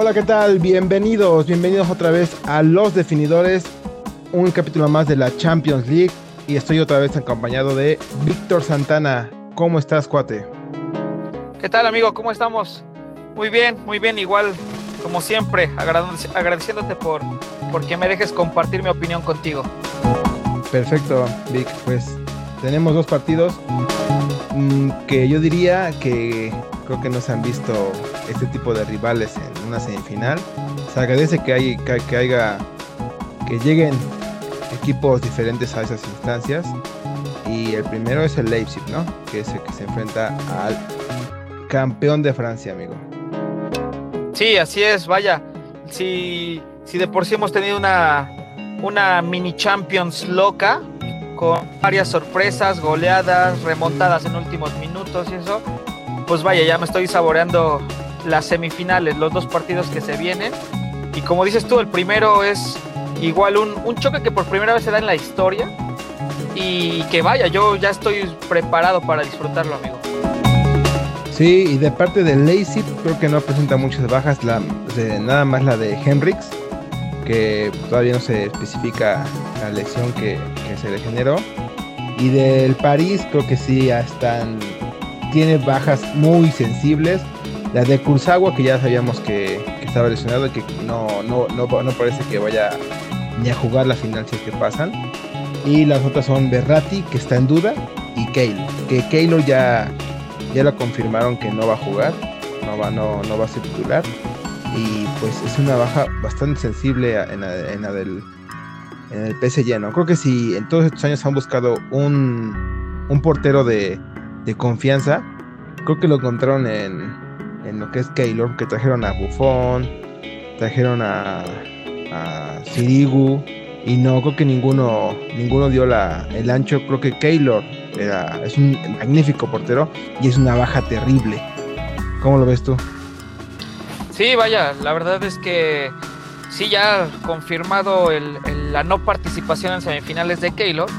Hola, ¿qué tal? Bienvenidos, bienvenidos otra vez a Los Definidores, un capítulo más de la Champions League y estoy otra vez acompañado de Víctor Santana. ¿Cómo estás, cuate? ¿Qué tal, amigo? ¿Cómo estamos? Muy bien, muy bien, igual como siempre, agradeciéndote por porque me dejes compartir mi opinión contigo. Perfecto, Vic. Pues tenemos dos partidos mm, que yo diría que creo que no se han visto este tipo de rivales en una semifinal. Se agradece que, hay, que, haya, que lleguen equipos diferentes a esas instancias. Y el primero es el Leipzig, ¿no? Que es el que se enfrenta al campeón de Francia, amigo. Sí, así es, vaya. Si, si de por sí hemos tenido una, una mini Champions loca, con varias sorpresas, goleadas, remontadas en últimos minutos y eso, pues vaya, ya me estoy saboreando las semifinales, los dos partidos que se vienen. Y como dices tú, el primero es igual un, un choque que por primera vez se da en la historia. Y que vaya, yo ya estoy preparado para disfrutarlo, amigo. Sí, y de parte de Lazy, creo que no presenta muchas bajas, la, nada más la de Henrix, que todavía no se especifica la lesión que, que se le generó. Y del París, creo que sí, ya están tiene bajas muy sensibles. La de Kurzawa, que ya sabíamos que, estaba lesionado y que no, no, no, parece que vaya ni a jugar la final si es que pasan. Y las otras son Berrati, que está en duda, y Keylor. Que Keylor ya, ya lo confirmaron que no va a jugar, no va, no, no va a ser titular. Y pues es una baja bastante sensible en la, del en el PSG, ¿no? Creo que si en todos estos años han buscado un, un portero de, de confianza, creo que lo encontraron en, en lo que es Keylor, que trajeron a Buffon, trajeron a, a Sirigu, y no creo que ninguno ninguno dio la, el ancho. Creo que Keylor era, es un magnífico portero y es una baja terrible. ¿Cómo lo ves tú? Sí, vaya, la verdad es que sí, ya confirmado la no participación en semifinales de Keylor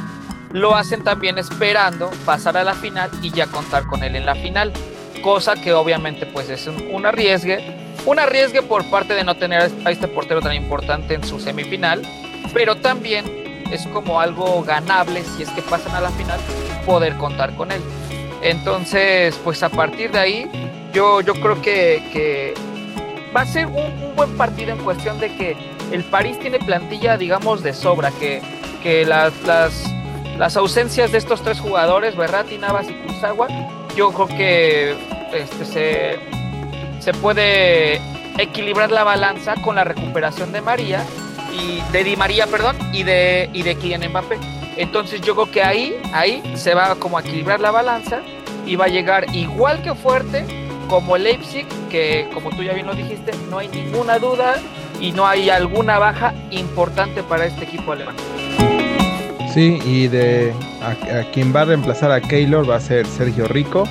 lo hacen también esperando pasar a la final y ya contar con él en la final, cosa que obviamente pues es un, arriesgue, un arriesgue por parte de no tener a este portero tan importante en su semifinal, pero también es como algo ganable si es que pasan a la final poder contar con él. Entonces, pues a partir de ahí, yo, yo creo que, va a ser un, buen partido en cuestión de que el París tiene plantilla, digamos, de sobra, que, que las, las ausencias de estos tres jugadores, Berratti, Navas y Kurzawa, yo creo que este, se, se puede equilibrar la balanza con la recuperación de María y de Di María, perdón, y de y de Kylian Mbappé. Entonces yo creo que ahí ahí se va como a equilibrar la balanza y va a llegar igual que fuerte como Leipzig, que como tú ya bien lo dijiste, no hay ninguna duda y no hay alguna baja importante para este equipo alemán. Sí, y de a, quien va a reemplazar a Keylor va a ser Sergio Rico,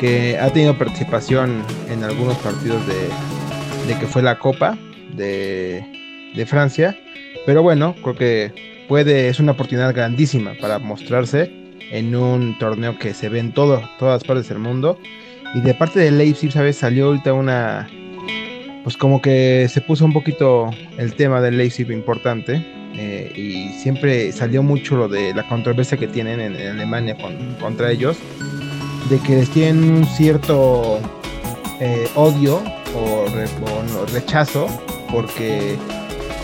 que ha tenido participación en algunos partidos de, que fue la Copa de, Francia. Pero bueno, creo que puede, es una oportunidad grandísima para mostrarse en un torneo que se ve en todo, todas partes del mundo. Y de parte de Leipzig, ¿sabes? Salió ahorita una. Pues como que se puso un poquito el tema del Leipzig importante eh, y siempre salió mucho lo de la controversia que tienen en, Alemania contra ellos, de que les tienen un cierto eh, odio o, rechazo porque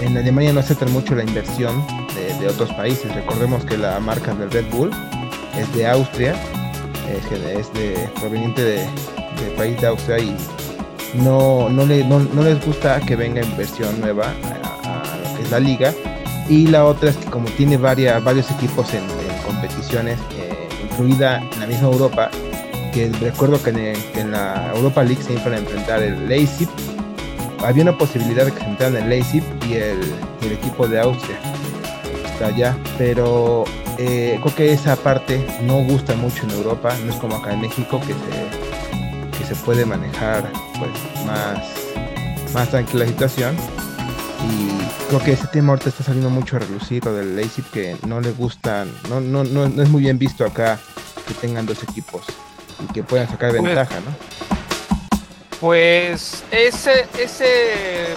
en Alemania no aceptan mucho la inversión de, otros países. Recordemos que la marca del Red Bull es de Austria, es, de, proveniente de, del país de Austria y no, no, les gusta que venga inversión nueva a lo que es la liga y la otra es que como tiene varios equipos en, competiciones, eh, incluida en la misma Europa, que recuerdo que en, la Europa League se iban a enfrentar el Leipzig, había una posibilidad de que se enfrentaran el Leipzig y el, equipo de Austria. Está allá, pero eh, creo que esa parte no gusta mucho en Europa, no es como acá en México que se, que se puede manejar pues más, más tranquila la situación y creo que ese tema ahorita está saliendo mucho a relucir, lo del Leipzig, que no le gustan, no, no, no, es muy bien visto acá que tengan dos equipos y que puedan sacar pues, ventaja, ¿no? Pues ese, ese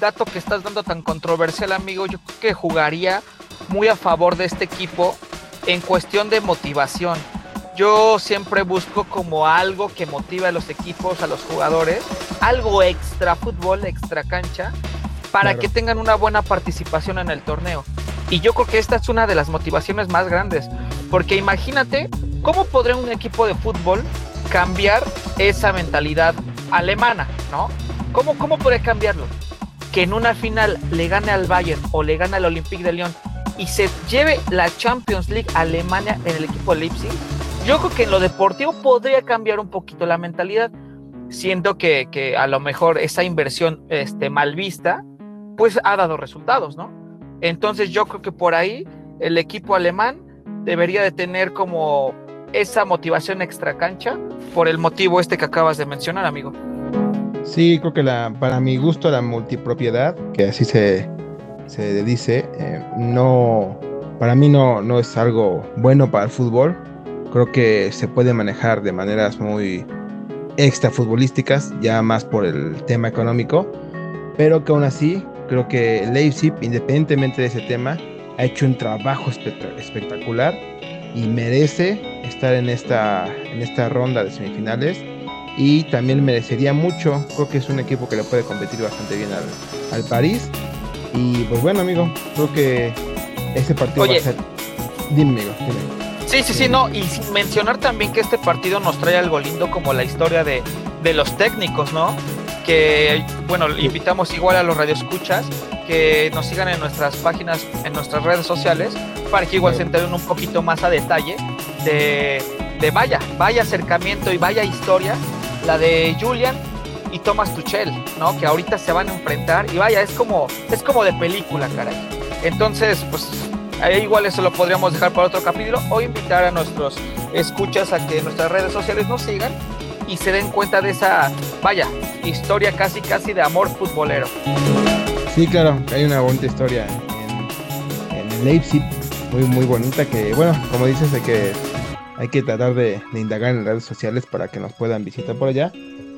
dato que estás dando tan controversial, amigo, yo creo que jugaría muy a favor de este equipo en cuestión de motivación. Yo siempre busco como algo que motive a los equipos, a los jugadores, algo extra fútbol, extra cancha, para que tengan una buena participación en el torneo. Y yo creo que esta es una de las motivaciones más grandes, porque imagínate cómo podría un equipo de fútbol cambiar esa mentalidad alemana, ¿no? ¿Cómo, cómo podría cambiarlo? Que en una final le gane al Bayern o le gane al Olympique de Lyon y se lleve la Champions League Alemania en el equipo de Leipzig, yo creo que en lo deportivo podría cambiar un poquito la mentalidad, siendo que, que a lo mejor esa inversión este, mal vista, pues ha dado resultados, ¿no? Entonces yo creo que por ahí el equipo alemán debería de tener como esa motivación extra cancha por el motivo este que acabas de mencionar, amigo. Sí, creo que la, para mi gusto la multipropiedad, que así se, se dice, eh, no, para mí no, no es algo bueno para el fútbol. Creo que se puede manejar de maneras muy extra futbolísticas, ya más por el tema económico, pero que aún así creo que Leipzig, independientemente de ese tema, ha hecho un trabajo espectacular y merece estar en esta, en esta ronda de semifinales y también merecería mucho, creo que es un equipo que le puede competir bastante bien al, al París y pues bueno, amigo, creo que ese partido va a ser. Dime, amigo, Sí, sí, sí, no. Y mencionar también que este partido nos trae algo lindo como la historia de, de los técnicos, ¿no? Que, bueno, invitamos igual a los radioescuchas que nos sigan en nuestras páginas, en nuestras redes sociales, para que igual se enteren un poquito más a detalle de, de vaya, vaya acercamiento y vaya historia, la de Julian y Thomas Tuchel, ¿no? Que ahorita se van a enfrentar y vaya, es como, es como de película, caray. Entonces, pues ahí igual eso lo podríamos dejar para otro capítulo o invitar a nuestros escuchas a que nuestras redes sociales nos sigan y se den cuenta de esa, vaya, historia casi casi de amor futbolero. Sí, claro, hay una bonita historia en, en Leipzig, muy muy bonita que, bueno, como dices, hay que, hay que tratar de, indagar en redes sociales para que nos puedan visitar por allá.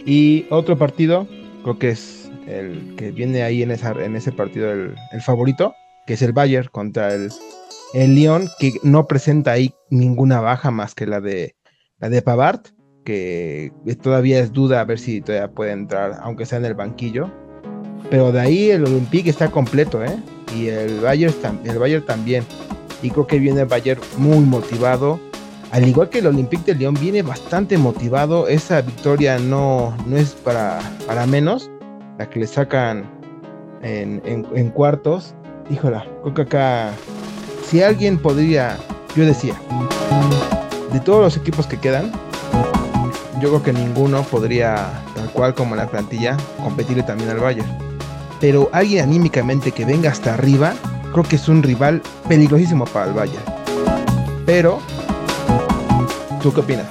Y otro partido, creo que es el que viene ahí en, esa, en ese partido el, favorito, que es el Bayern contra el, el Lyon, que no presenta ahí ninguna baja más que la de la de Pavard, que todavía es duda a ver si todavía puede entrar, aunque sea en el banquillo. Pero de ahí el Olympique está completo, ¿eh? Y el Bayern, el Bayern también. Y creo que viene el Bayern muy motivado al igual que el Olympique de León viene bastante motivado, esa victoria no, no es para, para menos, la que le sacan en, en, cuartos. Híjola, creo que acá, si alguien podría, yo decía, de todos los equipos que quedan, yo creo que ninguno podría, tal cual como la plantilla, competirle también al Bayern. Pero alguien anímicamente que venga hasta arriba, creo que es un rival peligrosísimo para el Bayern. Pero ¿Tú qué opinas?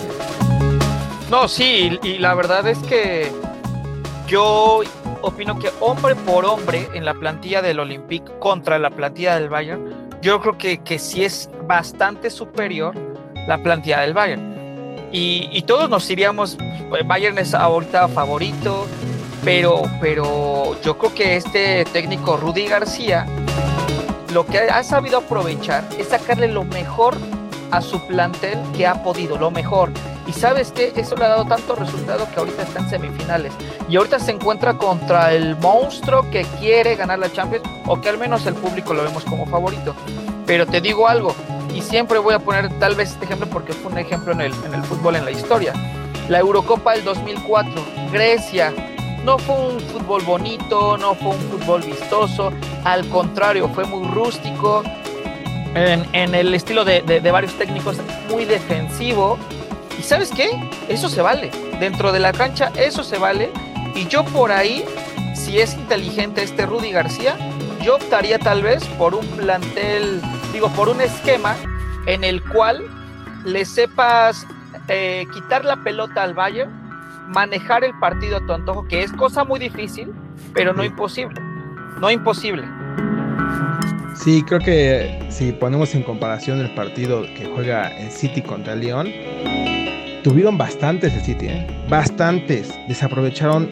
No, sí, y la verdad es que yo opino que hombre por hombre en la plantilla del Olympique contra la plantilla del Bayern, yo creo que, que sí es bastante superior la plantilla del Bayern. Y, todos nos iríamos, pues, Bayern es ahorita favorito, pero, pero yo creo que este técnico Rudy García lo que ha sabido aprovechar es sacarle lo mejor a su plantel que ha podido, lo mejor. Y sabes que eso le ha dado tanto resultado que ahorita está en semifinales. Y ahorita se encuentra contra el monstruo que quiere ganar la Champions, o que al menos el público lo vemos como favorito. Pero te digo algo, y siempre voy a poner tal vez este ejemplo porque fue un ejemplo en el, en el fútbol, en la historia. La Eurocopa del 2004, Grecia, no fue un fútbol bonito, no fue un fútbol vistoso, al contrario, fue muy rústico, en, el estilo de, varios técnicos, muy defensivo. ¿Y sabes qué? Eso se vale. Dentro de la cancha, eso se vale. Y yo por ahí, si es inteligente este Rudy García, yo optaría tal vez por un plantel, digo, por un esquema en el cual le sepas eh, quitar la pelota al Bayern, manejar el partido a tu antojo, que es cosa muy difícil, pero no imposible. No imposible. Sí, creo que si ponemos en comparación el partido que juega el City contra el León, tuvieron bastantes el City, ¿eh? bastantes. Desaprovecharon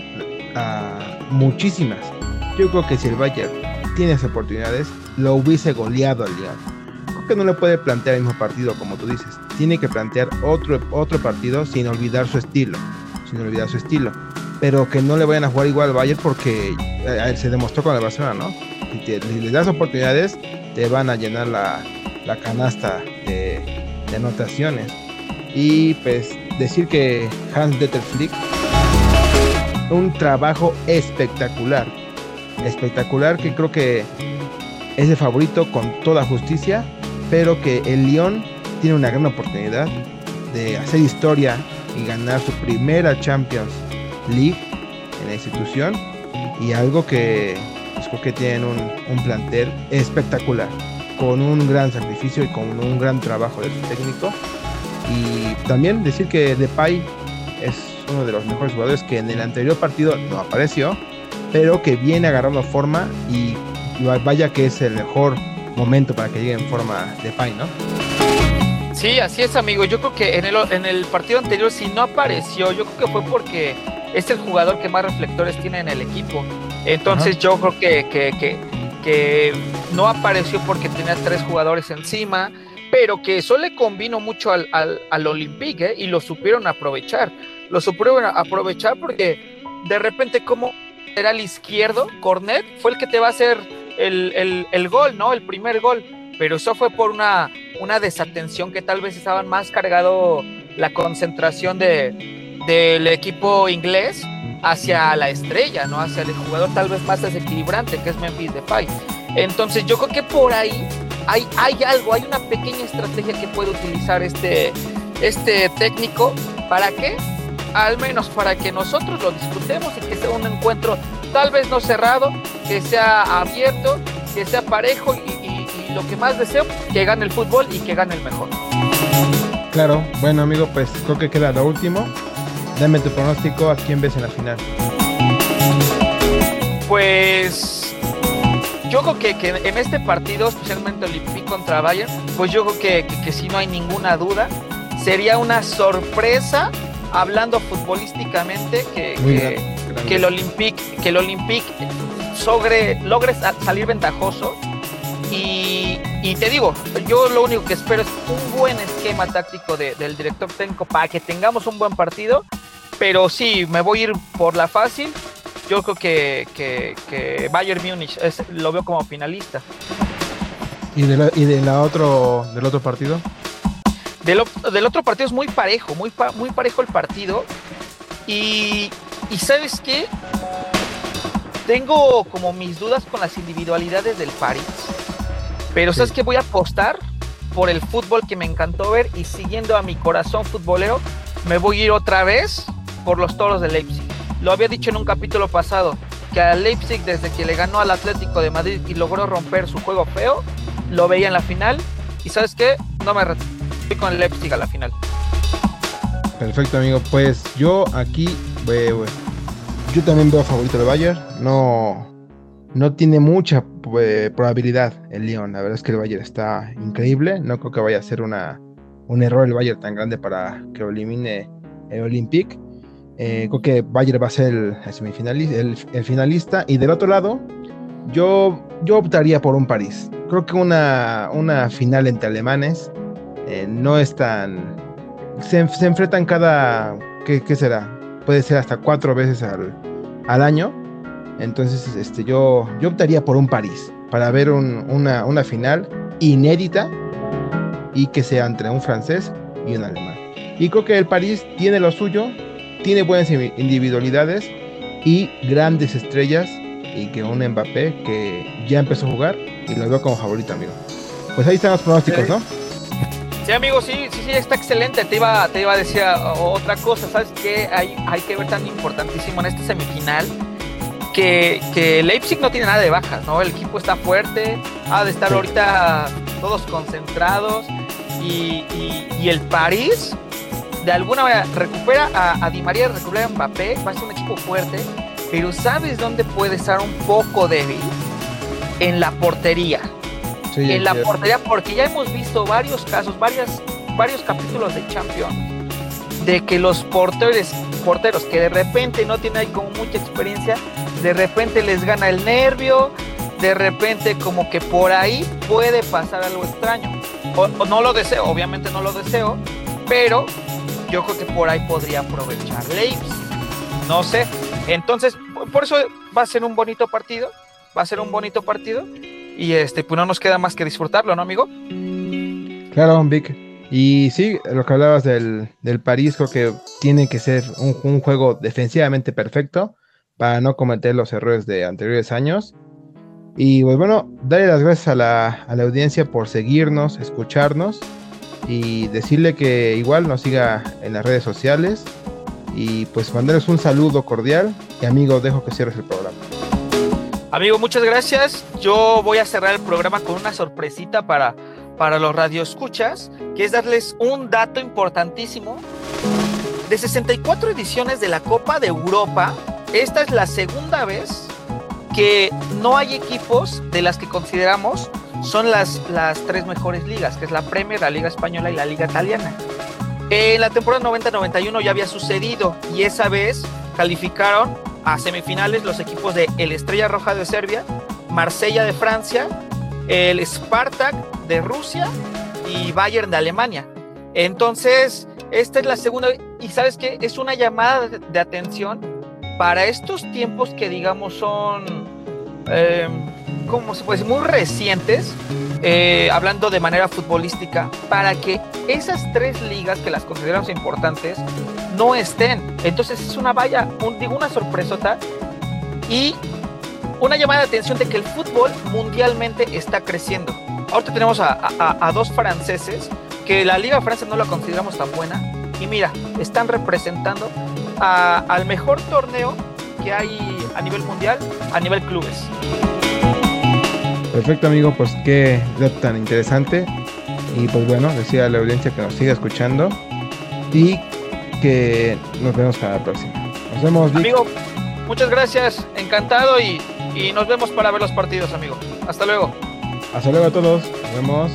muchísimas. Yo creo que si el Bayern tiene esas oportunidades, lo hubiese goleado al Lyon. Que no le puede plantear el mismo partido, como tú dices. Tiene que plantear otro, otro partido sin olvidar su estilo. Sin olvidar su estilo. Pero que no le vayan a jugar igual al Bayern porque eh, se demostró con el Barcelona, ¿no? Si, les das oportunidades, te van a llenar la, la canasta de, de anotaciones. Y pues decir que Hans Dieter Flick un trabajo espectacular. Espectacular que creo que es el favorito con toda justicia, pero que el Lyon tiene una gran oportunidad de hacer historia y ganar su primera Champions League en la institución. Y algo que pues, creo tienen un, un plantel espectacular con un gran sacrificio y con un gran trabajo de su técnico. Y también decir que Depay es uno de los mejores jugadores que en el anterior partido no apareció, pero que viene agarrando forma y vaya que es el mejor momento para que llegue en forma Depay, ¿no? Sí, así es, amigo. Yo creo que en el, en el partido anterior, si no apareció, yo creo que fue porque es el jugador que más reflectores tiene en el equipo. Entonces, yo creo que, que, que, que no apareció porque tenía tres jugadores encima pero que eso le convino mucho al, al, Olympique ¿eh? y lo supieron aprovechar. Lo supieron aprovechar porque de repente como era el izquierdo, Cornet, fue el que te va a hacer el, gol, ¿no? El primer gol. Pero eso fue por una, una desatención que tal vez estaban más cargado la concentración de, del equipo inglés hacia la estrella, ¿no? Hacia el jugador tal vez más desequilibrante que es Memphis Depay. Entonces yo creo que por ahí hay, hay algo, hay una pequeña estrategia que puede utilizar este, este técnico. ¿Para qué? Al menos para que nosotros lo disfrutemos y que sea un encuentro tal vez no cerrado, que sea abierto, que sea parejo y, lo que más deseo, que gane el fútbol y que gane el mejor. Claro, bueno amigo, pues creo que queda lo último. Dame tu pronóstico, ¿a quién ves en la final? Pues yo creo que, en este partido, especialmente Olympique contra Bayern, pues yo creo que, que, si no hay ninguna duda, sería una sorpresa, hablando futbolísticamente, que, que, el Olympique, que el Olympique logre salir ventajoso. Y, y, te digo, yo lo único que espero es un buen esquema táctico del director técnico para que tengamos un buen partido. Pero sí, me voy a ir por la fácil yo creo que, que, Bayern Múnich lo veo como finalista. ¿Y, de la, y de la otro, del otro partido? Del, del, otro partido es muy parejo, muy, muy parejo el partido. Y, y ¿sabes qué? Tengo como mis dudas con las individualidades del París. Pero ¿sabes qué? Voy a apostar por el fútbol que me encantó ver y siguiendo a mi corazón futbolero, me voy a ir otra vez por los toros de Leipzig. Lo había dicho en un capítulo pasado, que a Leipzig desde que le ganó al Atlético de Madrid y logró romper su juego feo, lo veía en la final. Y sabes qué, no me fui con Leipzig a la final. Perfecto, amigo. Pues yo aquí, yo también veo favorito de Bayern. No, no tiene mucha probabilidad el Lyon. La verdad es que el Bayern está increíble. No creo que vaya a ser una, un error el Bayern tan grande para que elimine el Olympique. Eh, creo que Bayern va a ser el, semifinalista, el, finalista. Y del otro lado, yo, yo optaría por un París. Creo que una, una final entre alemanes eh, no es tan. Se, enfrentan cada. ¿qué, será? Puede ser hasta cuatro veces al, al año. Entonces, este, yo, yo optaría por un París para ver una, una final inédita y que sea entre un francés y un alemán. Y creo que el París tiene lo suyo, tiene buenas individualidades y grandes estrellas y que un Mbappé que ya empezó a jugar y lo veo como favorito, amigo. Pues ahí están los pronósticos, ¿no? Sí, amigo, sí, sí, sí, está excelente. Te iba, te iba a decir otra cosa, ¿sabes qué? Hay, hay que ver tan importantísimo en este semifinal que, que Leipzig no tiene nada de bajas, ¿no? El equipo está fuerte, ha de estar ahorita todos concentrados y, y el París de alguna manera recupera a, Di María, recupera a Mbappé, va a ser un equipo fuerte, pero ¿sabes dónde puede estar un poco débil? En la portería. En la portería, porque ya hemos visto varios casos, varias, varios capítulos de Champions, de que los porteros, porteros que de repente no tienen ahí como mucha experiencia, de repente les gana el nervio, de repente como que por ahí puede pasar algo extraño. O, no lo deseo, obviamente no lo deseo, pero yo creo que por ahí podría aprovechar Leipzig. No sé. Entonces, por eso va a ser un bonito partido. Va a ser un bonito partido. Y este, pues no nos queda más que disfrutarlo, ¿no, amigo? Claro, Vic. Y sí, lo que hablabas del, del París, creo que tiene que ser un, un, juego defensivamente perfecto para no cometer los errores de anteriores años. Y pues bueno, darle las gracias a la, a la audiencia por seguirnos, escucharnos y decirle que igual nos siga en las redes sociales y pues mandarles un saludo cordial y amigo, dejo que cierres el programa. Amigo, muchas gracias. Yo voy a cerrar el programa con una sorpresita para, para los radioescuchas, que es darles un dato importantísimo. De 64 ediciones de la Copa de Europa, esta es la segunda vez que no hay equipos de las que consideramos son las, las tres mejores ligas, que es la Premier, la Liga Española y la Liga Italiana. En la temporada 90-91 ya había sucedido y esa vez calificaron a semifinales los equipos de el Estrella Roja de Serbia, Marsella de Francia, el Spartak de Rusia y Bayern de Alemania. Entonces, esta es la segunda y sabes que es una llamada de atención para estos tiempos que digamos son eh, se puede decir, muy recientes, eh, hablando de manera futbolística, para que esas tres ligas que las consideramos importantes no estén. Entonces es una valla, un, digo una sorpresota y una llamada de atención de que el fútbol mundialmente está creciendo. Ahorita tenemos a, dos franceses que la liga francesa no la consideramos tan buena y mira, están representando al mejor torneo que hay a nivel mundial, a nivel clubes. Perfecto, amigo, pues qué tan interesante. Y pues bueno, decía la audiencia que nos siga escuchando y que nos vemos para la próxima. Nos vemos, Amigo, muchas gracias, encantado y, y nos vemos para ver los partidos, amigo. Hasta luego. Hasta luego a todos, nos vemos.